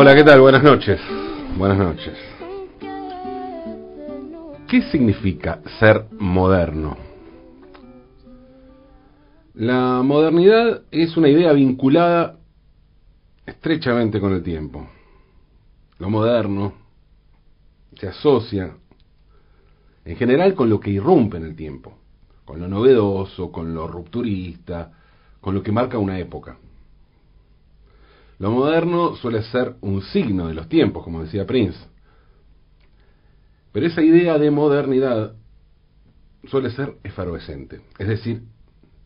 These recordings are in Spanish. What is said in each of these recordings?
Hola, ¿qué tal? Buenas noches. Buenas noches. ¿Qué significa ser moderno? La modernidad es una idea vinculada estrechamente con el tiempo. Lo moderno se asocia en general con lo que irrumpe en el tiempo, con lo novedoso, con lo rupturista, con lo que marca una época. Lo moderno suele ser un signo de los tiempos, como decía Prince. Pero esa idea de modernidad suele ser efervescente, es decir,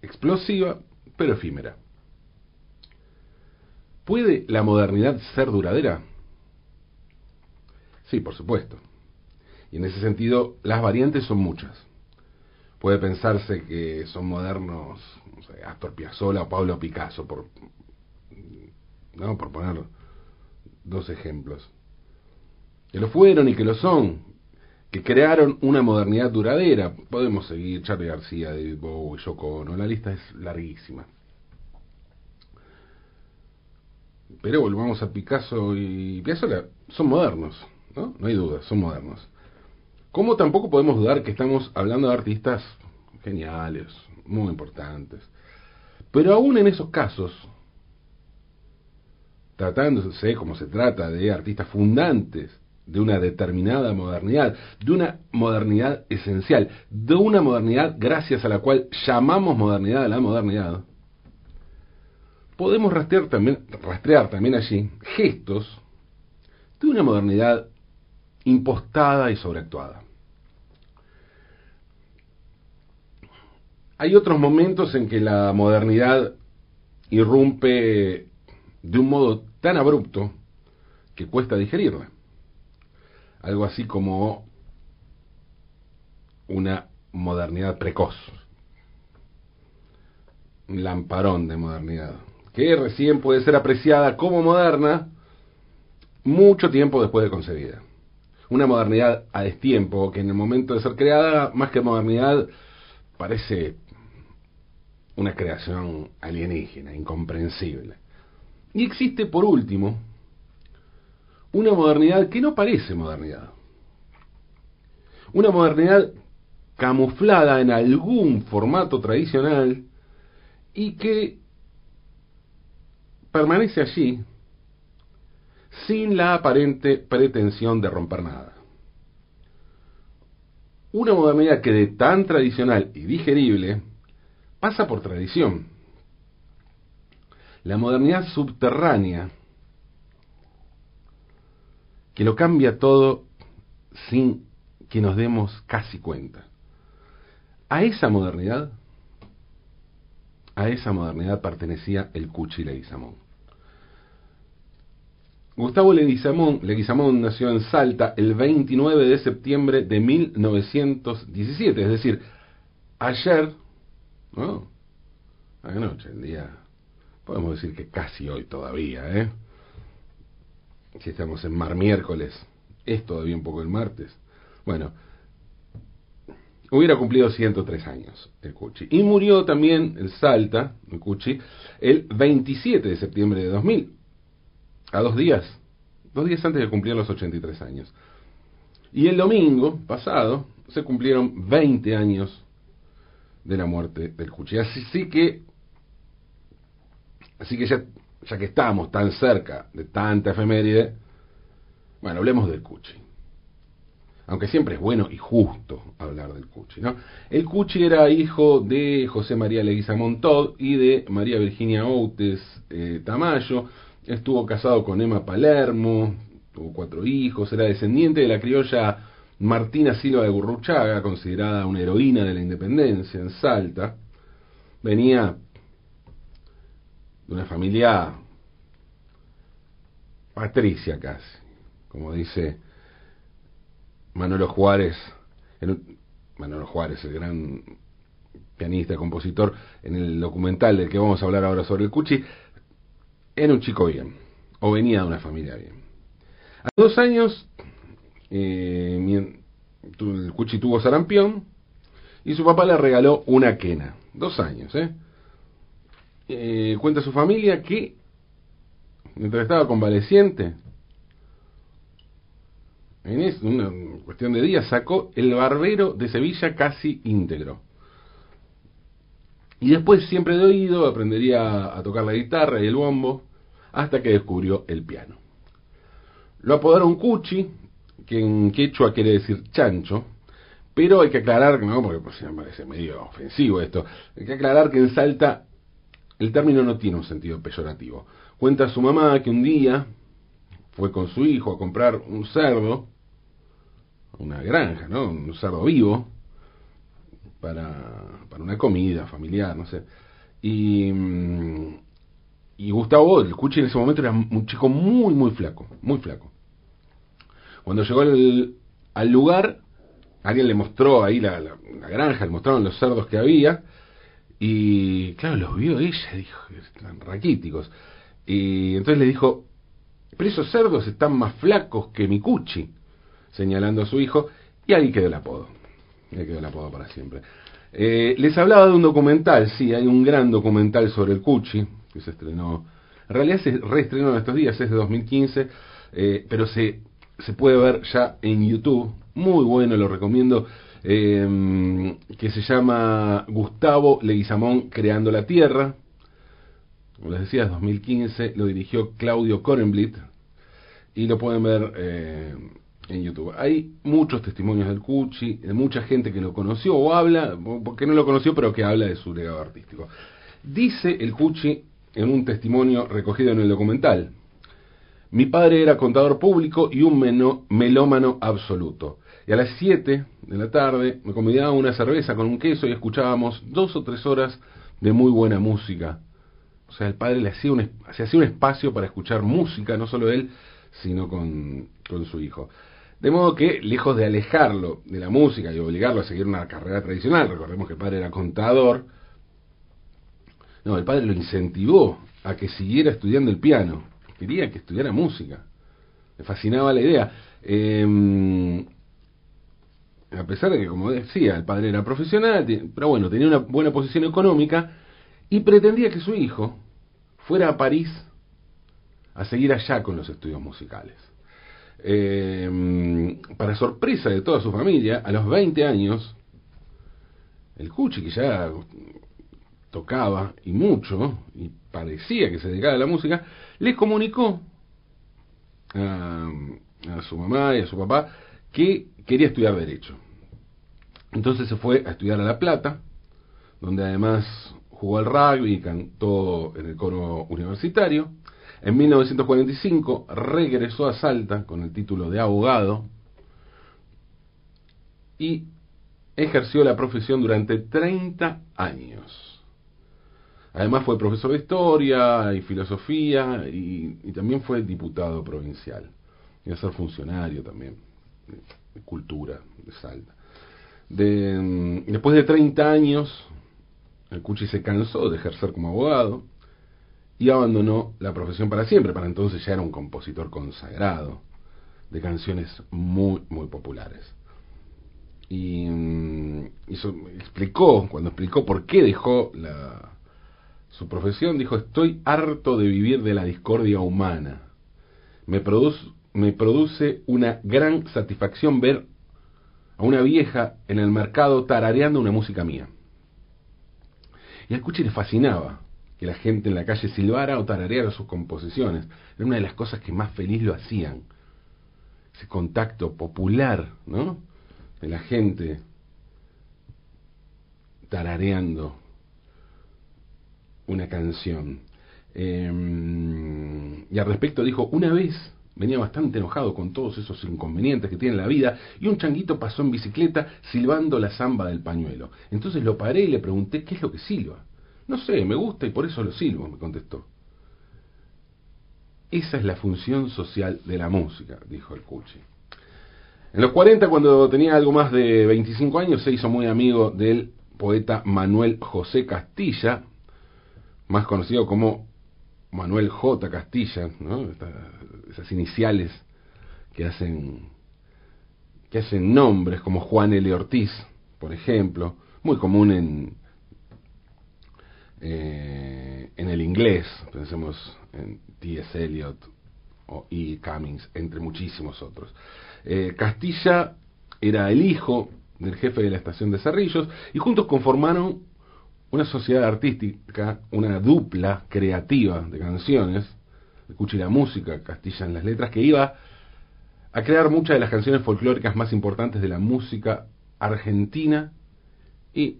explosiva pero efímera. ¿Puede la modernidad ser duradera? Sí, por supuesto. Y en ese sentido, las variantes son muchas. Puede pensarse que son modernos no sé, Astor Piazzolla o Pablo Picasso, por, ¿no? por poner dos ejemplos. Que lo fueron y que lo son, que crearon una modernidad duradera. Podemos seguir Charlie García, David Bowie, Yoko Ono, la lista es larguísima. Pero volvamos a Picasso y Piazzolla, son modernos, ¿no? No hay duda, son modernos. ¿Cómo tampoco podemos dudar que estamos hablando de artistas geniales, muy importantes? Pero aún en esos casos, tratándose como se trata de artistas fundantes de una determinada modernidad, de una modernidad esencial, de una modernidad gracias a la cual llamamos modernidad a la modernidad, podemos rastrear también, rastrear también allí gestos de una modernidad impostada y sobreactuada. Hay otros momentos en que la modernidad irrumpe de un modo tan abrupto que cuesta digerirla. Algo así como una modernidad precoz, un lamparón de modernidad, que recién puede ser apreciada como moderna mucho tiempo después de concebida. Una modernidad a destiempo, que en el momento de ser creada, más que modernidad, parece una creación alienígena, incomprensible. Y existe, por último, una modernidad que no parece modernidad. Una modernidad camuflada en algún formato tradicional y que permanece allí sin la aparente pretensión de romper nada. Una modernidad que de tan tradicional y digerible pasa por tradición. La modernidad subterránea que lo cambia todo sin que nos demos casi cuenta. A esa modernidad, a esa modernidad pertenecía el Cuchi Leguizamón. Gustavo Leguizamón, Leguizamón nació en Salta el 29 de septiembre de 1917, es decir, ayer, ¿no? Anoche, el día, podemos decir que casi hoy todavía, ¿eh? Si estamos en mar miércoles, es todavía un poco el martes. Bueno, hubiera cumplido 103 años el Cuchi. Y murió también el Salta, el Cuchi, el 27 de septiembre de 2000 a dos días, dos días antes de cumplir los 83 años. Y el domingo pasado se cumplieron 20 años de la muerte del Cuchi. Así que, así que ya, ya que estamos tan cerca de tanta efeméride, bueno, hablemos del Cuchi. Aunque siempre es bueno y justo hablar del Cuchi, ¿no? El Cuchi era hijo de José María Leguizamón Todd y de María Virginia Outes eh, Tamayo, estuvo casado con Emma Palermo, tuvo cuatro hijos, era descendiente de la criolla Martina Silva de Gurruchaga, considerada una heroína de la independencia en Salta. Venía de una familia patricia casi, como dice Manolo Juárez, Manolo Juárez, el gran pianista, compositor, en el documental del que vamos a hablar ahora sobre el Cuchi, era un chico bien, o venía de una familia bien. A dos años, eh, el Cuchi tuvo sarampión y su papá le regaló una quena. Dos años, ¿eh? eh cuenta su familia que, mientras estaba convaleciente, en una cuestión de días sacó El Barbero de Sevilla casi íntegro. Y después siempre de oído aprendería a tocar la guitarra y el bombo hasta que descubrió el piano. Lo apodaron Cuchi, que en quechua quiere decir chancho, pero hay que aclarar, no, porque pues, me parece medio ofensivo esto, hay que aclarar que en Salta el término no tiene un sentido peyorativo. Cuenta su mamá que un día fue con su hijo a comprar un cerdo, una granja, ¿no? Un cerdo vivo, para, para una comida familiar, no sé. Y, mm, y Gustavo, el Cuchi en ese momento era un chico muy, muy flaco, muy flaco. Cuando llegó al, lugar, alguien le mostró ahí la, la, granja, le mostraron los cerdos que había, y claro, los vio ella, dijo, están raquíticos. Y entonces le dijo, pero esos cerdos están más flacos que mi cuchi, señalando a su hijo, y ahí quedó el apodo. Ahí quedó el apodo para siempre. Eh, les hablaba de un documental, sí, hay un gran documental sobre el cuchi, que se estrenó, en realidad se reestrenó en estos días, es de 2015, eh, pero se, se puede ver ya en YouTube, muy bueno, lo recomiendo, eh, que se llama Gustavo Leguizamón Creando la Tierra, como les decía, 2015, lo dirigió Claudio Korenblit, y lo pueden ver eh, en YouTube. Hay muchos testimonios del Cuchi, de mucha gente que lo conoció o habla, porque no lo conoció, pero que habla de su legado artístico. Dice el Cuchi en un testimonio recogido en el documental, mi padre era contador público y un melómano absoluto. Y a las 7 de la tarde me convidaba una cerveza con un queso y escuchábamos dos o tres horas de muy buena música. O sea, el padre le hacía un, se hacía un espacio para escuchar música, no solo él, sino con, con su hijo. De modo que, lejos de alejarlo de la música y obligarlo a seguir una carrera tradicional, recordemos que el padre era contador, no, el padre lo incentivó a que siguiera estudiando el piano, quería que estudiara música, le fascinaba la idea. Eh, a pesar de que, como decía, el padre era profesional, pero bueno, tenía una buena posición económica y pretendía que su hijo fuera a París a seguir allá con los estudios musicales. Eh, para sorpresa de toda su familia, a los 20 años, el Cuchi, que ya tocaba y mucho, y parecía que se dedicaba a la música, le comunicó a su mamá y a su papá que quería estudiar Derecho. Entonces se fue a estudiar a La Plata, donde además jugó al rugby y cantó en el coro universitario. En 1945 regresó a Salta con el título de abogado y ejerció la profesión durante 30 años. Además fue profesor de historia y filosofía y, también fue diputado provincial. Y a ser funcionario también, de cultura de Salta. Mm, después de 30 años, el Cuchi se cansó de ejercer como abogado y abandonó la profesión para siempre. Para entonces ya era un compositor consagrado de canciones muy, muy populares. Y, mm, explicó, cuando explicó por qué dejó la, su profesión, dijo, estoy harto de vivir de la discordia humana. Me produce, me produce una gran satisfacción ver a una vieja en el mercado tarareando una música mía. Y al Cuchi le fascinaba que la gente en la calle silbara o tarareara sus composiciones. Era una de las cosas que más feliz lo hacían. Ese contacto popular, ¿no? De la gente tarareando una canción. Eh, y al respecto dijo, una vez venía bastante enojado con todos esos inconvenientes que tiene la vida, y un changuito pasó en bicicleta silbando la zamba del pañuelo. Entonces lo paré y le pregunté, ¿qué es lo que silba? No sé, me gusta y por eso lo silbo, me contestó. Esa es la función social de la música, dijo el Cuchi. En los 40, cuando tenía algo más de 25 años, se hizo muy amigo del poeta Manuel José Castilla, más conocido como Manuel J. Castilla, ¿no? esas iniciales que hacen que hacen nombres como Juan L. Ortiz, por ejemplo, muy común en, eh, en el inglés, pensemos en T.S. Eliot y Cummings, entre muchísimos otros. Eh, Castilla era el hijo del jefe de la estación de Cerrillos y juntos conformaron una sociedad artística, una dupla creativa de canciones, escuche la música, Castilla en las letras, que iba a crear muchas de las canciones folclóricas más importantes de la música argentina y,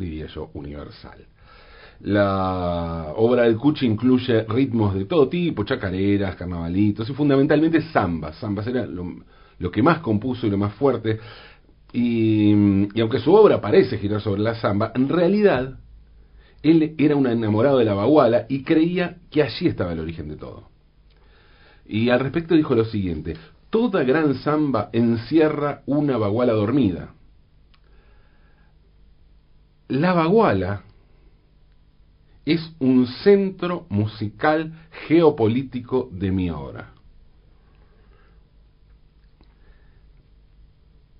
diría yo, universal. La obra del Cuchi incluye ritmos de todo tipo, chacareras, carnavalitos y fundamentalmente zambas. Zambas era lo, que más compuso y lo más fuerte. Y, y, aunque su obra parece girar sobre la zamba, en realidad él era un enamorado de la baguala y creía que allí estaba el origen de todo. Y al respecto dijo lo siguiente, toda gran zamba encierra una baguala dormida. La baguala es un centro musical geopolítico de mi obra.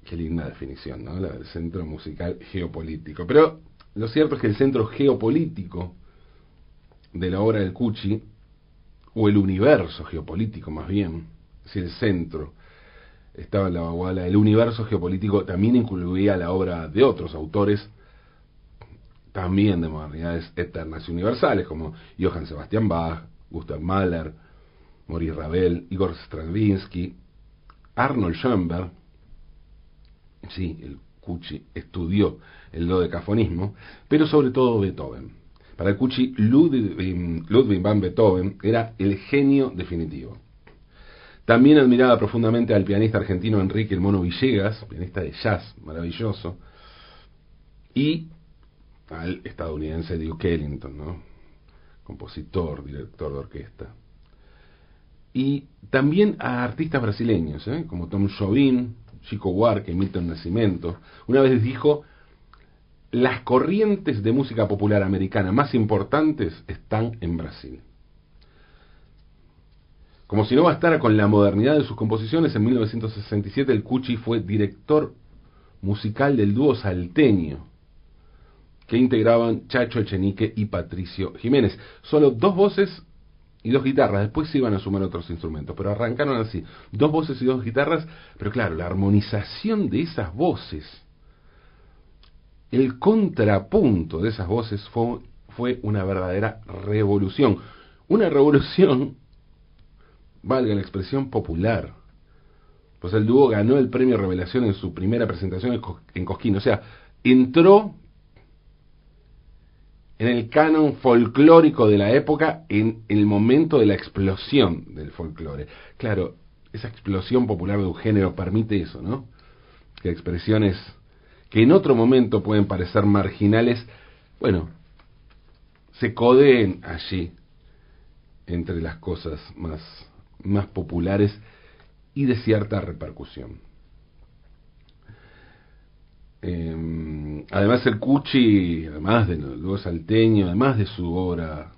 Qué linda definición, ¿no? La del centro musical geopolítico. Pero lo cierto es que el centro geopolítico de la obra del Cuchi, o el universo geopolítico más bien, si el centro estaba en la baguala, el universo geopolítico también incluía la obra de otros autores también de modernidades eternas y universales, como Johann Sebastian Bach, Gustav Mahler, Maurice Ravel, Igor Stravinsky, Arnold Schoenberg, sí, el Cucci estudió el dodecafonismo, pero sobre todo Beethoven. Para el Cucci, Ludwig, Ludwig van Beethoven era el genio definitivo. También admiraba profundamente al pianista argentino Enrique El Mono Villegas, pianista de jazz maravilloso, y al estadounidense Duke Ellington, ¿no? compositor, director de orquesta. Y también a artistas brasileños, ¿eh? como Tom Jobim, Chico Buarque, Milton Nascimento. Una vez dijo, las corrientes de música popular americana más importantes están en Brasil. Como si no bastara con la modernidad de sus composiciones, en 1967 el Cuchi fue director musical del dúo salteño que integraban Chacho Echenique y Patricio Jiménez. Solo dos voces y dos guitarras, después se iban a sumar otros instrumentos, pero arrancaron así, dos voces y dos guitarras, pero claro, la armonización de esas voces, el contrapunto de esas voces fue, fue una verdadera revolución, una revolución, valga la expresión popular, pues el dúo ganó el premio Revelación en su primera presentación en Cosquín, o sea, entró en el canon folclórico de la época en el momento de la explosión del folclore. Claro, esa explosión popular de un género permite eso, ¿no? Que expresiones que en otro momento pueden parecer marginales, bueno, se codeen allí entre las cosas más, más populares y de cierta repercusión. Eh, además el Cuchi, además de luego salteño, además de su obra,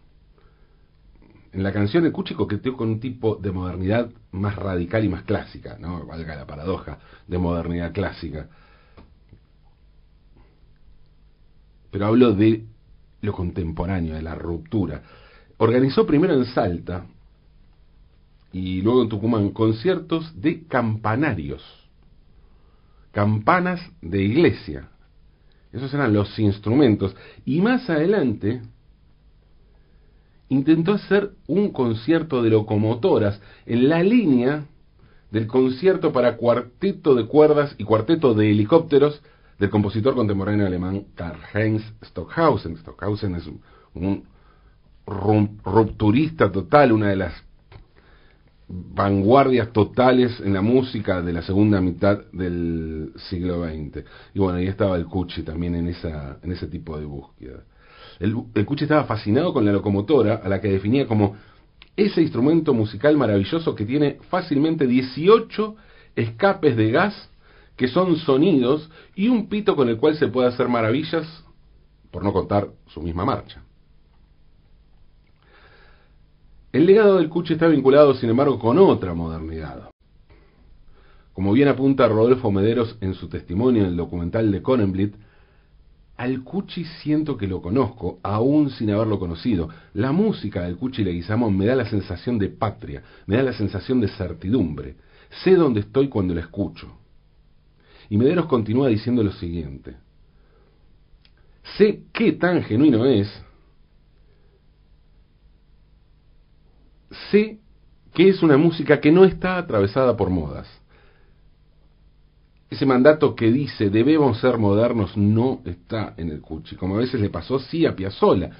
en la canción el Cuchi coqueteó con un tipo de modernidad más radical y más clásica, ¿no? Valga la paradoja de modernidad clásica. Pero hablo de lo contemporáneo, de la ruptura. Organizó primero en Salta y luego en Tucumán conciertos de campanarios campanas de iglesia. Esos eran los instrumentos. Y más adelante intentó hacer un concierto de locomotoras en la línea del concierto para cuarteto de cuerdas y cuarteto de helicópteros del compositor contemporáneo alemán Karl-Heinz Stockhausen. Stockhausen es un rupturista total, una de las vanguardias totales en la música de la segunda mitad del siglo XX. Y bueno, ahí estaba el Cuchi también en, esa, en ese tipo de búsqueda. El, el Cuchi estaba fascinado con la locomotora, a la que definía como ese instrumento musical maravilloso que tiene fácilmente 18 escapes de gas que son sonidos y un pito con el cual se puede hacer maravillas, por no contar su misma marcha. El legado del Cuchi está vinculado, sin embargo, con otra modernidad. Como bien apunta Rodolfo Mederos en su testimonio en el documental de Conenblit, al Cuchi siento que lo conozco, aún sin haberlo conocido. La música del Cuchi Leguizamón me da la sensación de patria, me da la sensación de certidumbre. Sé dónde estoy cuando lo escucho. Y Mederos continúa diciendo lo siguiente. Sé qué tan genuino es. Sé que es una música que no está atravesada por modas ese mandato que dice debemos ser modernos no está en el Cuchi, como a veces le pasó sí a Piazzolla,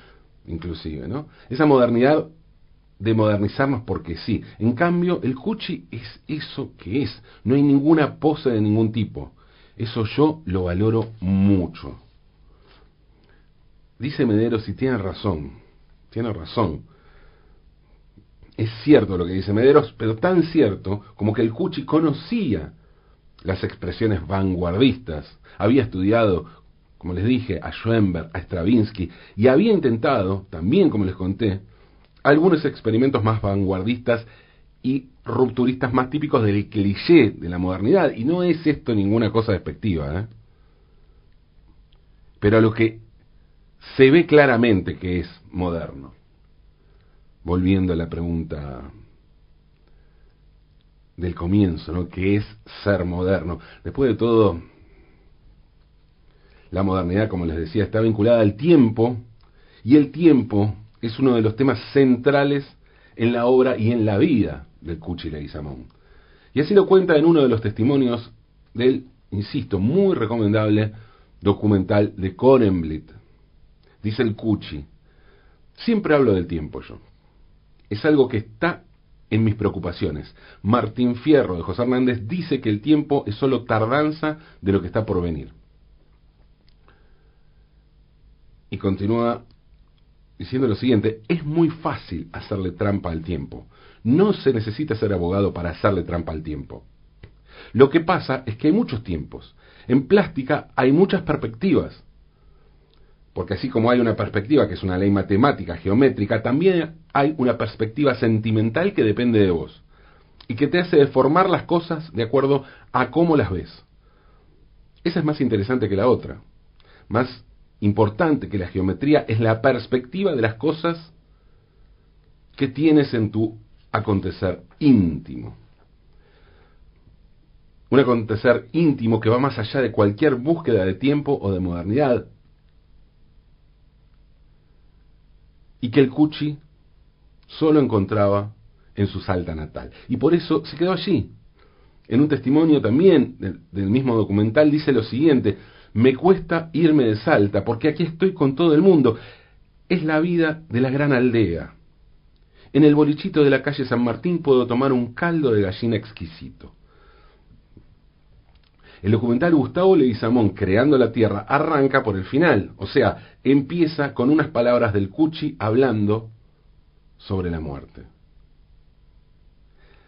inclusive, ¿no? Esa modernidad de modernizarnos porque sí. En cambio, el Cuchi es eso que es, no hay ninguna pose de ningún tipo. Eso yo lo valoro mucho. Dice Mederos y tiene razón, tiene razón. Es cierto lo que dice Mederos, pero tan cierto como que el Cuchi conocía las expresiones vanguardistas. Había estudiado, como les dije, a Schoenberg, a Stravinsky, y había intentado, también como les conté, algunos experimentos más vanguardistas y rupturistas más típicos del cliché de la modernidad. Y no es esto ninguna cosa despectiva. ¿eh? Pero a lo que se ve claramente que es moderno. Volviendo a la pregunta del comienzo, ¿no? que es ser moderno. Después de todo, la modernidad, como les decía, está vinculada al tiempo, y el tiempo es uno de los temas centrales en la obra y en la vida del Cuchi Leguizamón. Y así lo cuenta en uno de los testimonios del, insisto, muy recomendable documental de Korenblit. Dice el Cuchi, siempre hablo del tiempo yo. Es algo que está en mis preocupaciones. Martín Fierro de José Hernández dice que el tiempo es solo tardanza de lo que está por venir. Y continúa diciendo lo siguiente, es muy fácil hacerle trampa al tiempo. No se necesita ser abogado para hacerle trampa al tiempo. Lo que pasa es que hay muchos tiempos. En plástica hay muchas perspectivas. Porque así como hay una perspectiva que es una ley matemática, geométrica, también hay una perspectiva sentimental que depende de vos y que te hace deformar las cosas de acuerdo a cómo las ves. Esa es más interesante que la otra. Más importante que la geometría es la perspectiva de las cosas que tienes en tu acontecer íntimo. Un acontecer íntimo que va más allá de cualquier búsqueda de tiempo o de modernidad, y que el Cuchi solo encontraba en su Salta natal. Y por eso se quedó allí. En un testimonio también del, mismo documental dice lo siguiente, me cuesta irme de Salta porque aquí estoy con todo el mundo. Es la vida de la gran aldea. En el bolichito de la calle San Martín puedo tomar un caldo de gallina exquisito. El documental Gustavo Leguizamón, Creando la Tierra, arranca por el final, o sea, empieza con unas palabras del Cuchi hablando sobre la muerte.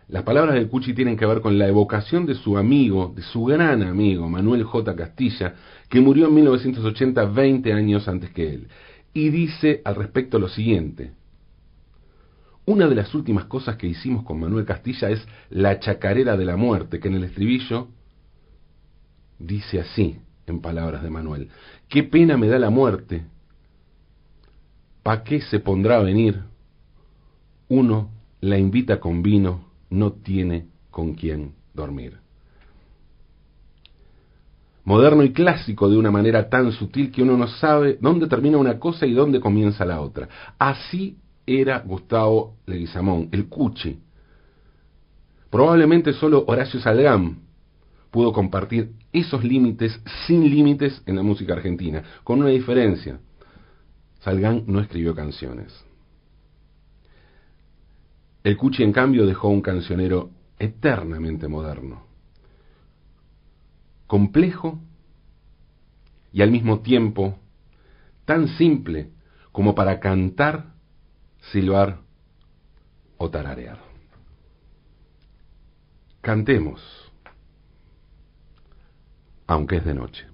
Las palabras del Cuchi tienen que ver con la evocación de su amigo, de su gran amigo, Manuel J. Castilla, que murió en 1980, 20 años antes que él. Y dice al respecto lo siguiente. Una de las últimas cosas que hicimos con Manuel Castilla es la chacarera de la muerte, que en el estribillo dice así, en palabras de Manuel, qué pena me da la muerte, ¿pa qué se pondrá a venir? Uno la invita con vino, no tiene con quién dormir. Moderno y clásico de una manera tan sutil que uno no sabe dónde termina una cosa y dónde comienza la otra. Así era Gustavo Leguizamón, el Cuchi. Probablemente solo Horacio Salgán pudo compartir esos límites sin límites en la música argentina, con una diferencia. Salgán no escribió canciones. El Cuchi, en cambio, dejó un cancionero eternamente moderno, complejo y al mismo tiempo tan simple como para cantar, silbar o tararear. Cantemos aunque es de noche.